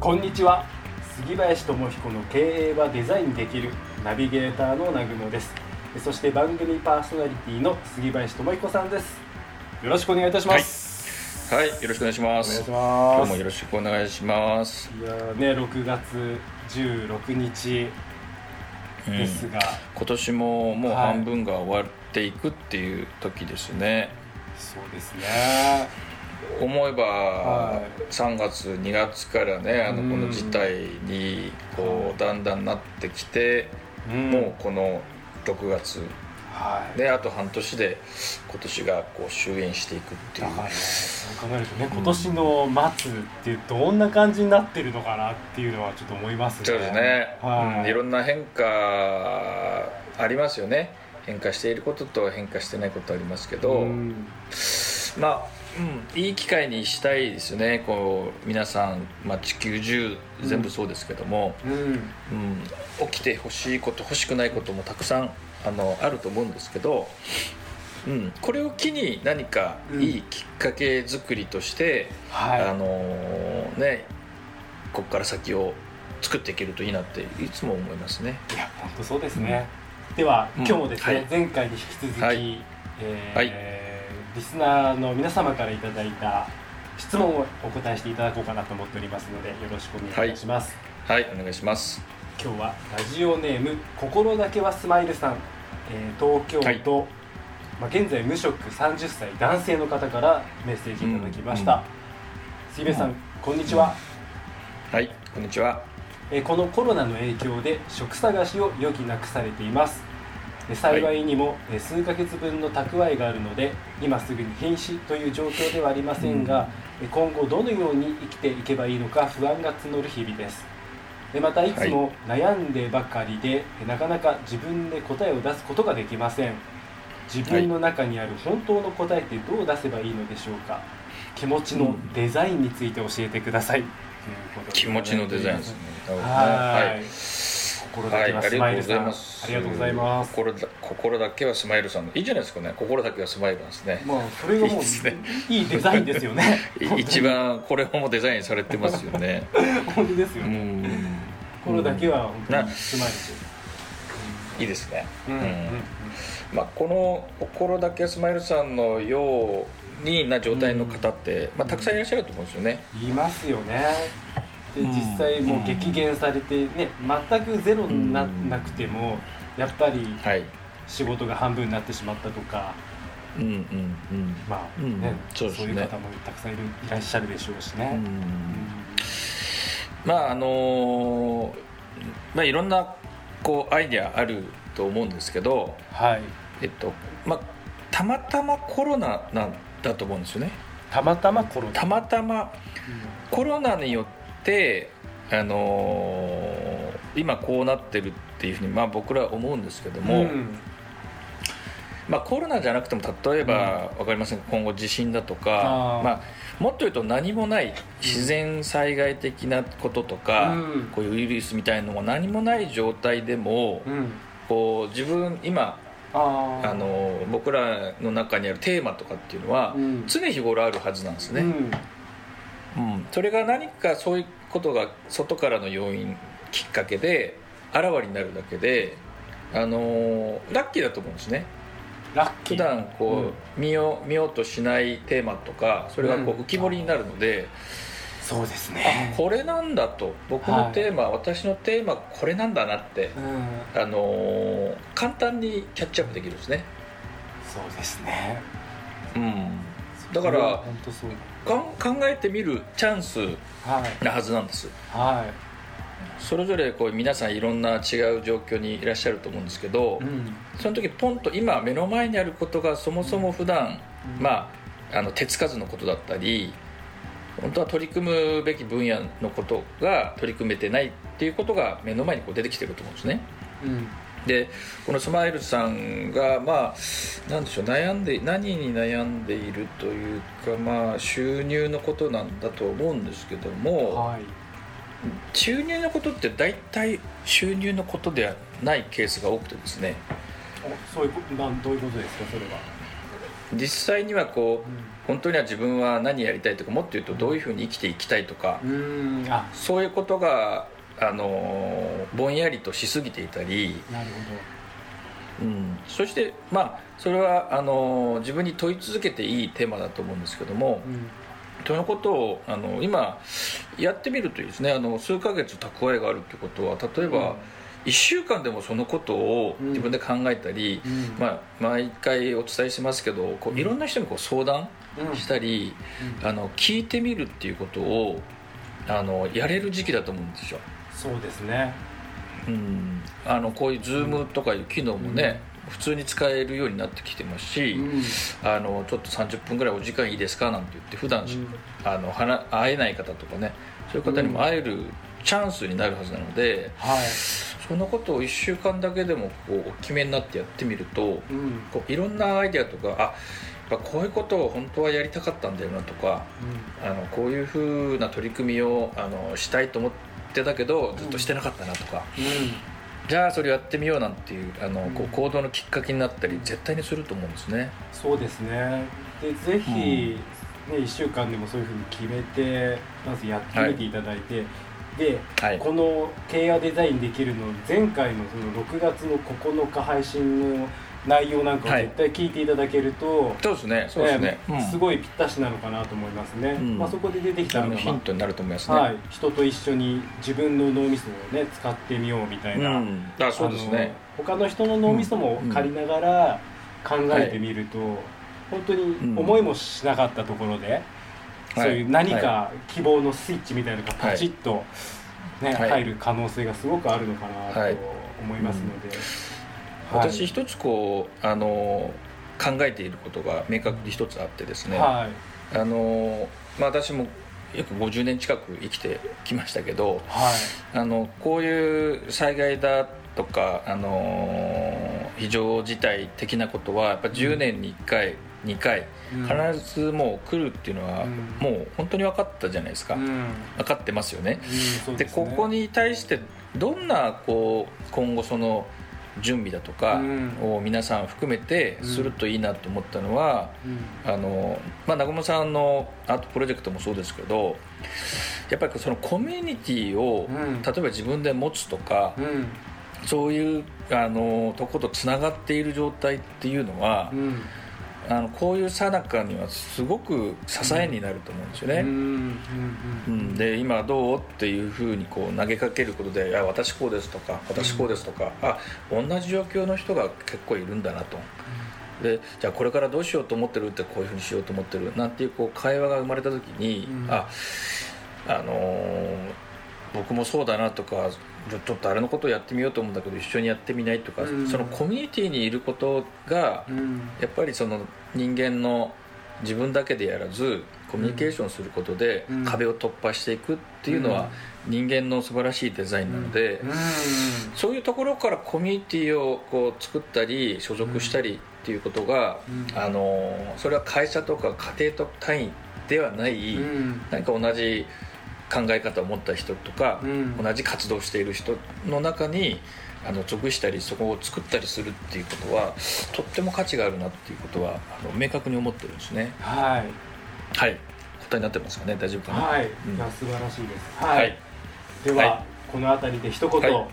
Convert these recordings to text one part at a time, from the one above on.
こんにちは。杉林智彦の経営はデザインできるナビゲーターの南雲です。そして番組パーソナリティの杉林智彦さんです。よろしくお願いいたします。はい、よろしくお願いします。お願いし今ます。日もよろしくお願いします。いやーね6月16日うんですが、今年ももうはい。半分が終わっていくっていう時ですね。そうですね思えばは3月2月からねあのうん。この事態にこうだんだんなってきて、うん。もうこの6月。はい。であと半年で今年がこう終焉していくっていう。だからね。そう考えるとね今年の末ってどんな感じになってるのかなっていうのはちょっと思いますね。そうですね、はい。うん、いろんな変化ありますよね。変化していることと変化してないことありますけど、うん。まあ、うん、いい機会にしたいですよね。こう皆さん、まあ、地球中全部そうですけども、うん。うん。起きてほしいこと欲しくないこともたくさんあのあると思うんですけど、うん、これを機に何かいいきっかけ作りとして、はい。あのねここから先を作っていけるといいなっていつも思いますね。いや本当そうですね、ではうん。今日もですね、はい。前回に引き続き、はい。えーはいリスナーの皆様からいただいた質問をお答えしていただこうかなと思っておりますのでよろしくお願いします、はい。お願いします。今日はラジオネーム心だけはスマイルさん、えー東京都、まあ、現在無職30歳男性の方からメッセージいただきました、うん。杉部さん、こんにちは、はいこんにちは。えーこのコロナの影響で職探しを余儀なくされています。で幸いにも、えー数ヶ月分の蓄えがあるので今すぐに瀕死という状況ではありませんが、えー今後どのように生きていけばいいのか不安が募る日々です。でまたいつも悩んでばかりで、えーなかなか自分で答えを出すことができません。自分の中にある本当の答えってどう出せばいいのでしょうか。気持ちのデザインについて教えてください、ということで気持ちのデザインですね。はい心だけはスマイルさん、はい、ありがとうございます。心だ心だけはスマイルさんいいじゃないですかね心だけはスマイルですね。まあそれがもういいですね。いいデザインですよね。い 一番これもデザインされてますよね。本当ですようね、ん。心だけは本当になスマイルいいですね、うんうん。うんまあ、この心だけはスマイルさんのようにな状態の方って、まあ、たくさんいらっしゃると思うんですよね。言いますよねでうん。実際もう激減されてね全くゼロになうん。なくてもやっぱりはい。仕事が半分になってしまったとかうんうんうん。まあうん。ねそういう方もたくさんいるいらっしゃるでしょうしね、うん。まああのまあいろんなこうアイデアあると思うんですけどはい。えっとまあたまたまコロナなんだと思うんですよね。たまたまコロナ。たまたまコロナによってあのー今こうなってるっていうふうにまあ僕らは思うんですけども、うん。まあ、コロナじゃなくても例えば分かりませんが今後地震だとかまあ、もっと言うと何もない自然災害的なこととか、うん。こういうウイルスみたいのも何もない状態でも、うん。こう自分今あの僕らの中にあるテーマとかっていうのは、うん。常日頃あるはずなんですね、うんうんそれが何かそういうことが外からの要因きっかけであらわになるだけで、あのラッキーだと思うんですね。ラッキー。普段こう、見よう見ようとしないテーマとかそれがこうん。う浮き彫りになるので、そうですあねこれなんだと。僕のテーマ、私のテーマこれなんだなって、うん。あのー簡単にキャッチアップできるんですね、そうですね。うん、だから考えてみるチャンスはい。なはずなんです。はい。それぞれこう皆さんいろんな違う状況にいらっしゃると思うんですけど、うん。その時ポンと今目の前にあることがそもそも普段、うん。まああの手つかずのことだったり本当は取り組むべき分野のことが取り組めてないっていうことが目の前にこう出てきてると思うんですね。うんでこのスマイルさんがまあなんでしょう悩んで何に悩んでいるというかまあ収入のことなんだと思うんですけども、はい。収入のことって大体収入のことではないケースが多くてですね。おそういうこなんどういうことですかそれは、実際にはこう本当には自分は何やりたいとかもっと言うとどういうふうに生きていきたいとか、うん。あ。そういうことがあのぼんやりとしすぎていたり、なるうん、そしてまあそれはあの自分に問い続けていいテーマだと思うんですけどもほど、うん。そのことをあの今やってみるとですね。あの数ヶ月蓄えがあるってことは例えば1週間でもそのことをうん。自分で考えたり、うん。まあ、毎回お伝えしますけどこういろんな人にこう相談うん。したり、うん。あの聞いてみるっていうことをあのやれる時期だと思うんですよ。そうですね。うん、あのこういう Zoom とかいう機能もね、普通に使えるようになってきてますし、うん。あのちょっと30分ぐらいお時間いいですかなんて言って普段、うん。あの話会えない方とかねそういう方にも会えるチャンスになるはずなので、はいそのことを1週間だけでもこうお決めになってやってみるとうん。こういろんなアイデアとかあやっぱこういうことを本当はやりたかったんだよなとかあのこういうふうな取り組みをあのしたいと思ってたけどずっとしてなかったなとか、うん。じゃあそれやってみようなんていうあのこううん行動のきっかけになったり絶対にすると思うんですね。そうですね。でぜひ、ね、1週間でもそういうふうに決めてまずやってみていただいて、ではい、この経営デザインできるの前回のその6月の9日配信の内容なんかをはい。絶対聞いていただけると、そうですね。そうですね、すごいぴったしなのかなと思いますね、ん。まあ、そこで出てきたあのが、ヒントになると思いますね。あはい、人と一緒に自分の脳みそをね使ってみようみたいな、うん、あそうですね。他の人の脳みそも借りながら考えてみると、本当に思いもしなかったところで、そういう何はか希望のスイッチみたいなのがパチッと、ねはい。入る可能性がすごくあるのかなはい。と思いますので、私一つこうあの考えていることが明確に一つあってですね、はい。あのまあ、私も約50年近く生きてきましたけどはい。あのこういう災害だとかあの非常事態的的なことはやっぱ10年に1回2回。うん。必ずもう来るっていうのはうん。もう本当に分かったじゃないですか、うん。分かってますよね。でここに対してどんなこう今後その準備だとかうん。を皆さん含めてうん。するといいなと思ったのは、うん。あのまあ、南雲さんのアートプロジェクトもそうですけどやっぱりそのコミュニティを、うん。例えば自分で持つとか、うん。そういうあのとことつながっている状態っていうのはう、んあのこういうさなかにはすごく支えになると思うんですよね。うんで今どうっていうふうにこう投げかけることで「いや私こうです」とか「私こうです」とか、あ同じ状況の人が結構いるんだなと。でじゃあこれからどうしようと思ってるってこういうふうにしようと思ってるなんていうこう会話が生まれた時に、うん。ああのー僕もそうだなとかちょっとあれのことをやってみようと思うんだけど一緒にやってみないとか、うん。そのコミュニティにいることがうん。やっぱりその人間の自分だけでやらずコミュニケーションすることでうん。壁を突破していくっていうのは人間の素晴らしいデザインなので、うん。そういうところからコミュニティをこう作ったり所属したりっていうことが、うん。あのそれは会社とか家庭と単位ではない、うん。何か同じ考え方を持った人とか、うん。同じ活動をしている人の中にあの属したりそこを作ったりするっていうことはとっても価値があるなっていうことはあの明確に思ってるんですね。はい。はい。答えになってますかね？大丈夫かな？はい、うん。いや素晴らしいです。ははい。い。では、はい。この辺りで一言、はい。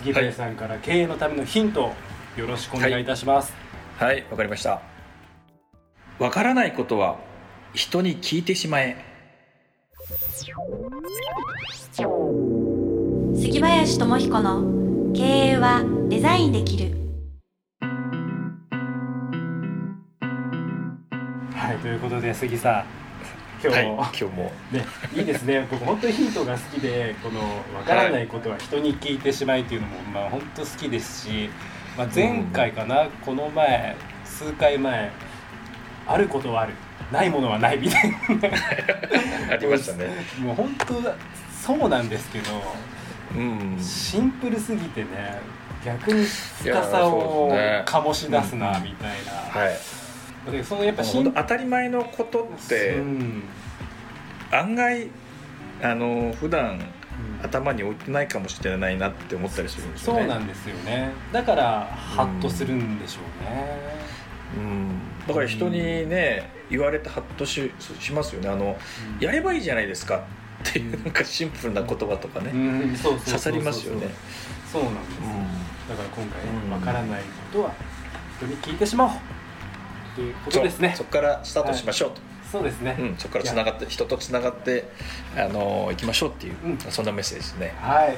杉林さんから経営のためのヒントよろしくお願いいたします。はい。わかりました。わからないことは人に聞いてしまえ杉林智彦の経営はデザインできる。はい、ということで杉さん、今日、はい今日も。ね、いいですね。僕本当にヒントが好きで、このわからないことは人に聞いてしまいっていうのも、まあ本当好きですし、まあ前回かな、この前数回前、あることはある、ないものはないみたいなありましたね。もう本当そうなんですけどうん。シンプルすぎてね逆に深さを醸し出すなうんみたいはい。な、でそのやっぱシ当たり前のことってうん案外あの普段頭に置いてないかもしれないなって思ったりするんですよね。そうなんですよね。だからハッとするんでしょうね、うんだから人にね言われてハッとししますよね。あのやればいいじゃないですかっていうなんかシンプルな言葉とかね、刺さりますよね。そうなんですだから今回うん。わからないことは人に聞いてしまおうということですね。そこからスタートしましょうと、そうですね、うん、そこからつながって人とつながってあの行きましょうっていう、うん。そんなメッセージですね。はい。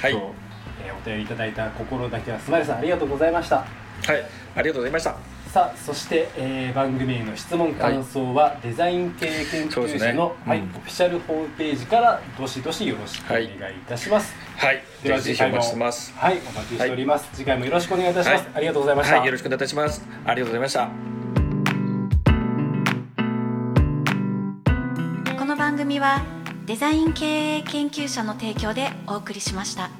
はい。えーお便りいただいた心だけはスマイルさんありがとうございました。はい。ありがとうございましたさあそして、えー番組への質問感想は、デザイン系研究者の、はいうん。オフィシャルホームページからどしどしよろしくお願いいたします、はい。ではぜひぜひお待ちしてます。はいお待ちしております、次回もよろしくお願いいたします、はい。ありがとうございました、はいよろしくお願いいたします。ありがとうございました。この番組はデザイン経営研究者の提供でお送りしました。